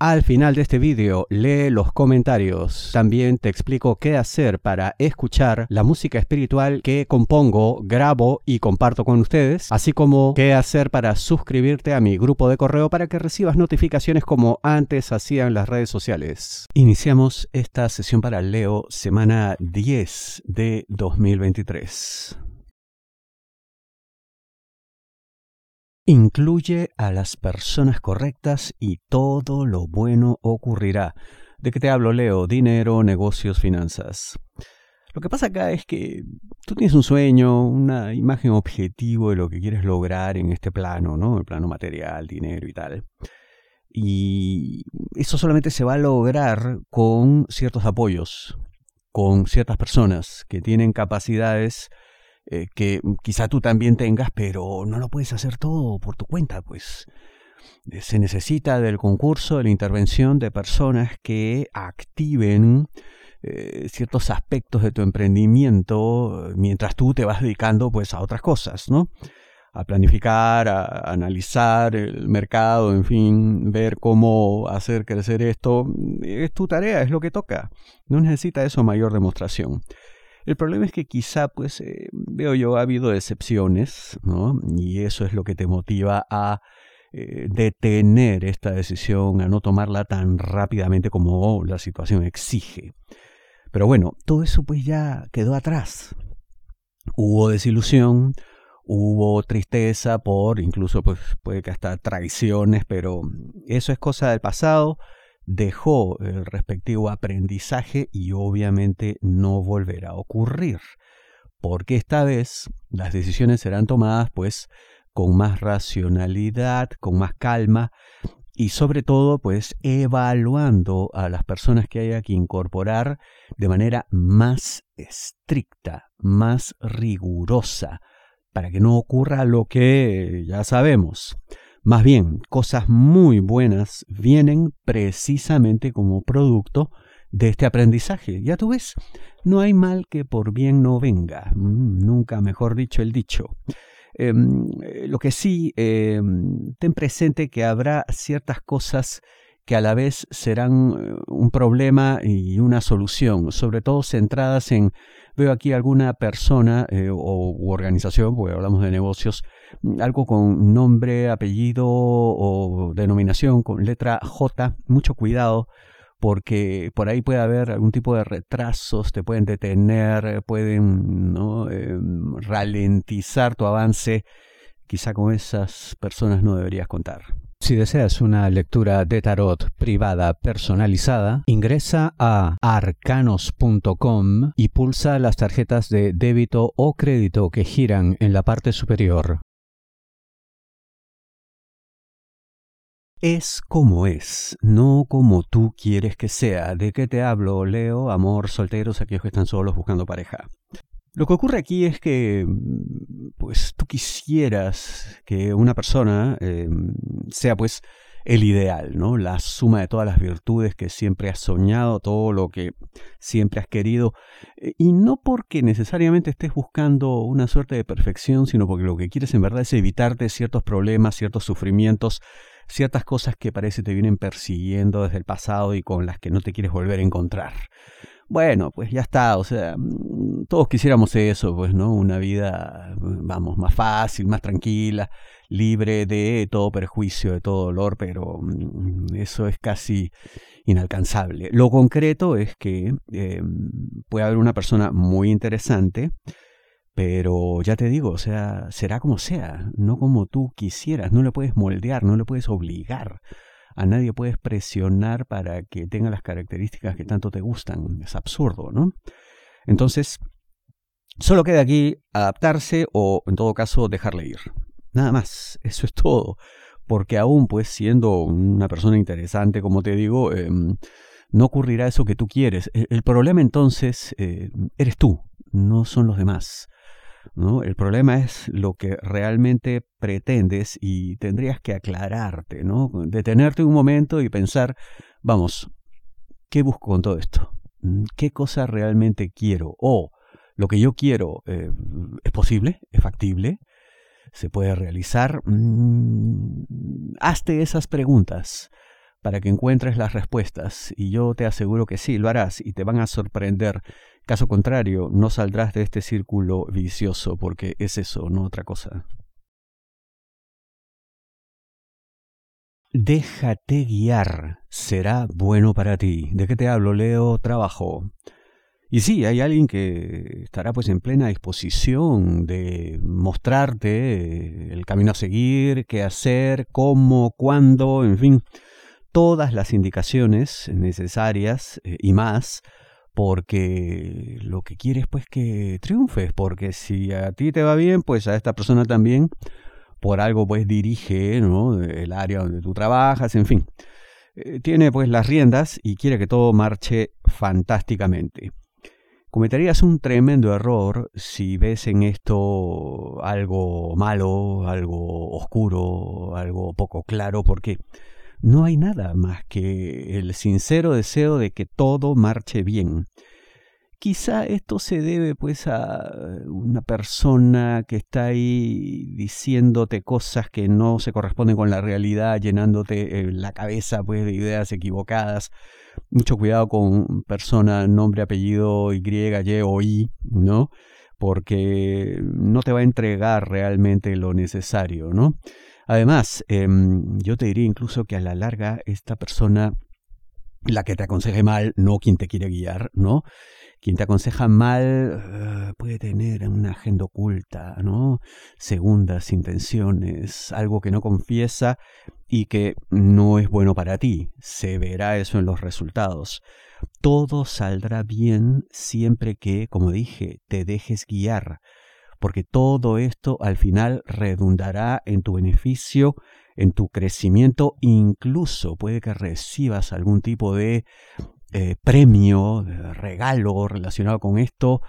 al final de este vídeo lee los comentarios. También te explico qué hacer para escuchar la música espiritual que compongo, grabo y comparto con ustedes, así como qué hacer para suscribirte a mi grupo de correo para que recibas notificaciones como antes hacían las redes sociales. Iniciamos esta sesión para Leo semana 10 de 2023. Incluye a las personas correctas y todo lo bueno ocurrirá. ¿De qué te hablo, Leo? Dinero, negocios, finanzas. Lo que pasa acá es que tú tienes un sueño, una imagen objetivo de lo que quieres lograr en este plano, ¿no? El plano material, dinero y tal. Y eso solamente se va a lograr con ciertos apoyos, con ciertas personas que tienen capacidades eh, que quizá tú también tengas, pero no lo puedes hacer todo por tu cuenta, pues eh, se necesita del concurso, de la intervención de personas que activen eh, ciertos aspectos de tu emprendimiento mientras tú te vas dedicando pues a otras cosas, ¿no? A planificar, a analizar el mercado, en fin, ver cómo hacer crecer esto. Es tu tarea, es lo que toca. No necesita eso mayor demostración. El problema es que quizá, pues, eh, veo yo, ha habido excepciones, ¿no? Y eso es lo que te motiva a eh, detener esta decisión, a no tomarla tan rápidamente como la situación exige. Pero bueno, todo eso pues ya quedó atrás. Hubo desilusión, hubo tristeza por incluso pues puede que hasta traiciones, pero eso es cosa del pasado dejó el respectivo aprendizaje y obviamente no volverá a ocurrir, porque esta vez las decisiones serán tomadas pues con más racionalidad, con más calma y sobre todo pues evaluando a las personas que haya que incorporar de manera más estricta, más rigurosa, para que no ocurra lo que ya sabemos. Más bien, cosas muy buenas vienen precisamente como producto de este aprendizaje. Ya tú ves, no hay mal que por bien no venga. Mm, nunca mejor dicho el dicho. Em, eh, lo que sí, em, ten presente que habrá ciertas cosas que a la vez serán eh, un problema y una solución, sobre todo centradas en, veo aquí alguna persona eh, o u organización, porque hablamos de negocios, algo con nombre, apellido o denominación con letra J, mucho cuidado porque por ahí puede haber algún tipo de retrasos, te pueden detener, pueden ¿no? Em, ralentizar tu avance. Quizá con esas personas no deberías contar. Si deseas una lectura de tarot privada personalizada, ingresa a arcanos.com y pulsa las tarjetas de débito o crédito que giran en la parte superior. Es como es, no como tú quieres que sea. ¿De qué te hablo, Leo? Amor, solteros, aquellos que están solos buscando pareja. Lo que ocurre aquí es que, pues, tú quisieras que una persona em, sea, pues, el ideal, ¿no? La suma de todas las virtudes que siempre has soñado, todo lo que siempre has querido. Eh, y no porque necesariamente estés buscando una suerte de perfección, sino porque lo que quieres en verdad es evitarte ciertos problemas, ciertos sufrimientos, ciertas cosas que parece te vienen persiguiendo desde el pasado y con las que no te quieres volver a encontrar. Bueno, pues ya está, o sea, mm, todos quisiéramos eso, pues, ¿no? Una vida, vamos, más fácil, más tranquila, libre de todo perjuicio, de todo dolor, pero mm, eso es casi inalcanzable. Lo concreto es que eh, puede haber una persona muy interesante, pero ya te digo, o sea, será como sea, no como tú quisieras, no le puedes moldear, no le puedes obligar a nadie puedes presionar para que tenga las características que tanto te gustan. Es absurdo, ¿no? Entonces, solo queda aquí adaptarse o, en todo caso, dejarle ir. Nada más, eso es todo. porque aún pues siendo una persona interesante, como te digo, em, no ocurrirá eso que tú quieres. El, problema entonces eh, eres tú, no son los demás. El problema es lo que realmente pretendes y tendrías que aclararte, ¿no? Detenerte un momento y pensar, vamos, ¿qué busco con todo esto? ¿Qué cosa realmente quiero? O lo que yo quiero eh, es posible, es factible, se puede realizar. Mm, hazte esas preguntas para que encuentres las respuestas y yo te aseguro que sí, lo harás y te van a sorprender. Caso contrario, no saldrás de este círculo vicioso porque es eso, no otra cosa. Déjate guiar, será bueno para ti. ¿De qué te hablo, Leo? Trabajo. Y sí, hay alguien que estará pues en plena disposición de mostrarte el camino a seguir, qué hacer, cómo, cuándo, en fin, todas las indicaciones necesarias eh, y más, porque lo que quieres pues que triunfes, porque si a ti te va bien, pues a esta persona también, por algo pues dirige ¿no? el área donde tú trabajas, en fin. Eh, tiene pues las riendas y quiere que todo marche fantásticamente. Cometerías un tremendo error si ves en esto algo malo, algo oscuro, algo poco claro, porque no hay nada más que el sincero deseo de que todo marche bien. Quizá esto se debe pues a una persona que está ahí diciéndote cosas que no se corresponden con la realidad, llenándote eh, la cabeza pues de ideas equivocadas mucho cuidado con persona, nombre, apellido, Y, Y o I, ¿no? Porque no te va a entregar realmente lo necesario, ¿no? Además, em, yo te diría incluso que a la larga esta persona, la que te aconseje mal, no quien te quiere guiar, ¿no? Quien te aconseja mal eh, puede tener una agenda oculta, ¿no? Segundas intenciones, algo que no confiesa y que no es bueno para ti. Se verá eso en los resultados. Todo saldrá bien siempre que, como dije, te dejes guiar, porque todo esto al final redundará en tu beneficio, en tu crecimiento, incluso puede que recibas algún tipo de eh, premio, de regalo relacionado con esto,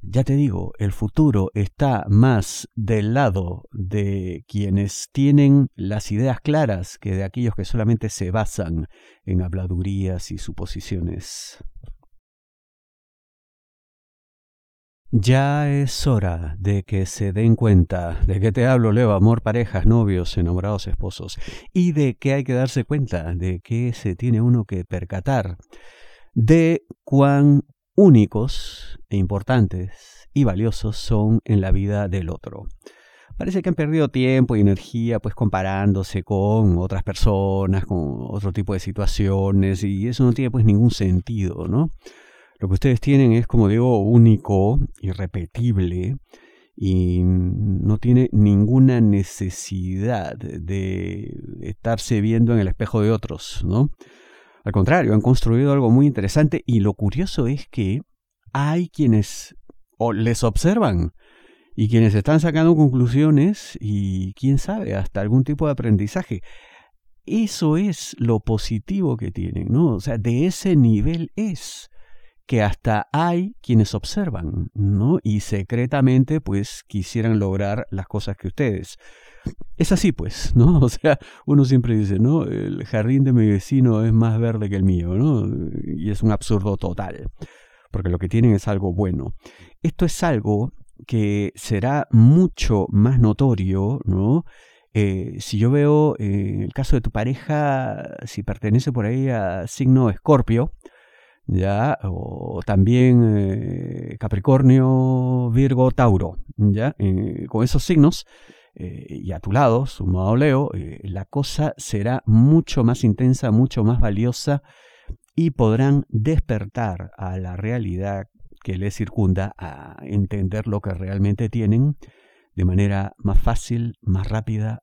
ya te digo, el futuro está más del lado de quienes tienen las ideas claras que de aquellos que solamente se basan en habladurías y suposiciones. Ya es hora de que se den cuenta de que te hablo, Leo, amor, parejas, novios, enamorados, esposos, y de que hay que darse cuenta de que se tiene uno que percatar de cuán únicos e importantes y valiosos son en la vida del otro. Parece que han perdido tiempo y energía pues comparándose con otras personas, con otro tipo de situaciones y eso no tiene pues ningún sentido, ¿no? Lo que ustedes tienen es, como digo, único, irrepetible y no tiene ninguna necesidad de estarse viendo en el espejo de otros, ¿no? Al contrario, han construido algo muy interesante y lo curioso es que hay quienes o les observan y quienes están sacando conclusiones y quién sabe, hasta algún tipo de aprendizaje. Eso es lo positivo que tienen, ¿no? O sea, de ese nivel es que hasta hay quienes observan, ¿no? Y secretamente, pues, quisieran lograr las cosas que ustedes. Es así, pues, ¿no? O sea, uno siempre dice, ¿no? El jardín de mi vecino es más verde que el mío, ¿no? Y es un absurdo total, porque lo que tienen es algo bueno. Esto es algo que será mucho más notorio, ¿no? Eh, si yo veo, en el caso de tu pareja, si pertenece por ahí a signo escorpio, ya, o también eh, Capricornio, Virgo, Tauro, ya, eh, con esos signos, eh, y a tu lado, sumado Leo, la cosa será mucho más intensa, mucho más valiosa y podrán despertar a la realidad que les circunda a entender lo que realmente tienen de manera más fácil, más rápida,